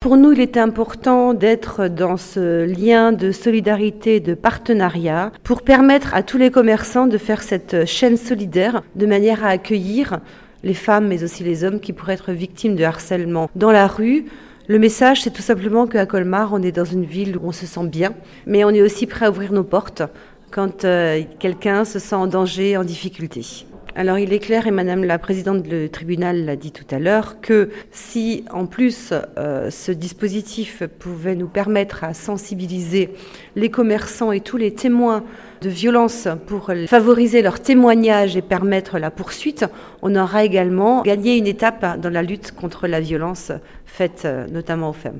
Pour nous, il est important d'être dans ce lien de solidarité, de partenariat, pour permettre à tous les commerçants de faire cette chaîne solidaire de manière à accueillir les femmes, mais aussi les hommes qui pourraient être victimes de harcèlement dans la rue. Le message, c'est tout simplement qu'à Colmar, on est dans une ville où on se sent bien, mais on est aussi prêt à ouvrir nos portes quand euh, quelqu'un se sent en danger, en difficulté. Alors il est clair, et Madame la Présidente du tribunal l'a dit tout à l'heure, que si en plus euh, ce dispositif pouvait nous permettre à sensibiliser les commerçants et tous les témoins de violence pour favoriser leur témoignage et permettre la poursuite, on aura également gagné une étape dans la lutte contre la violence faite euh, notamment aux femmes.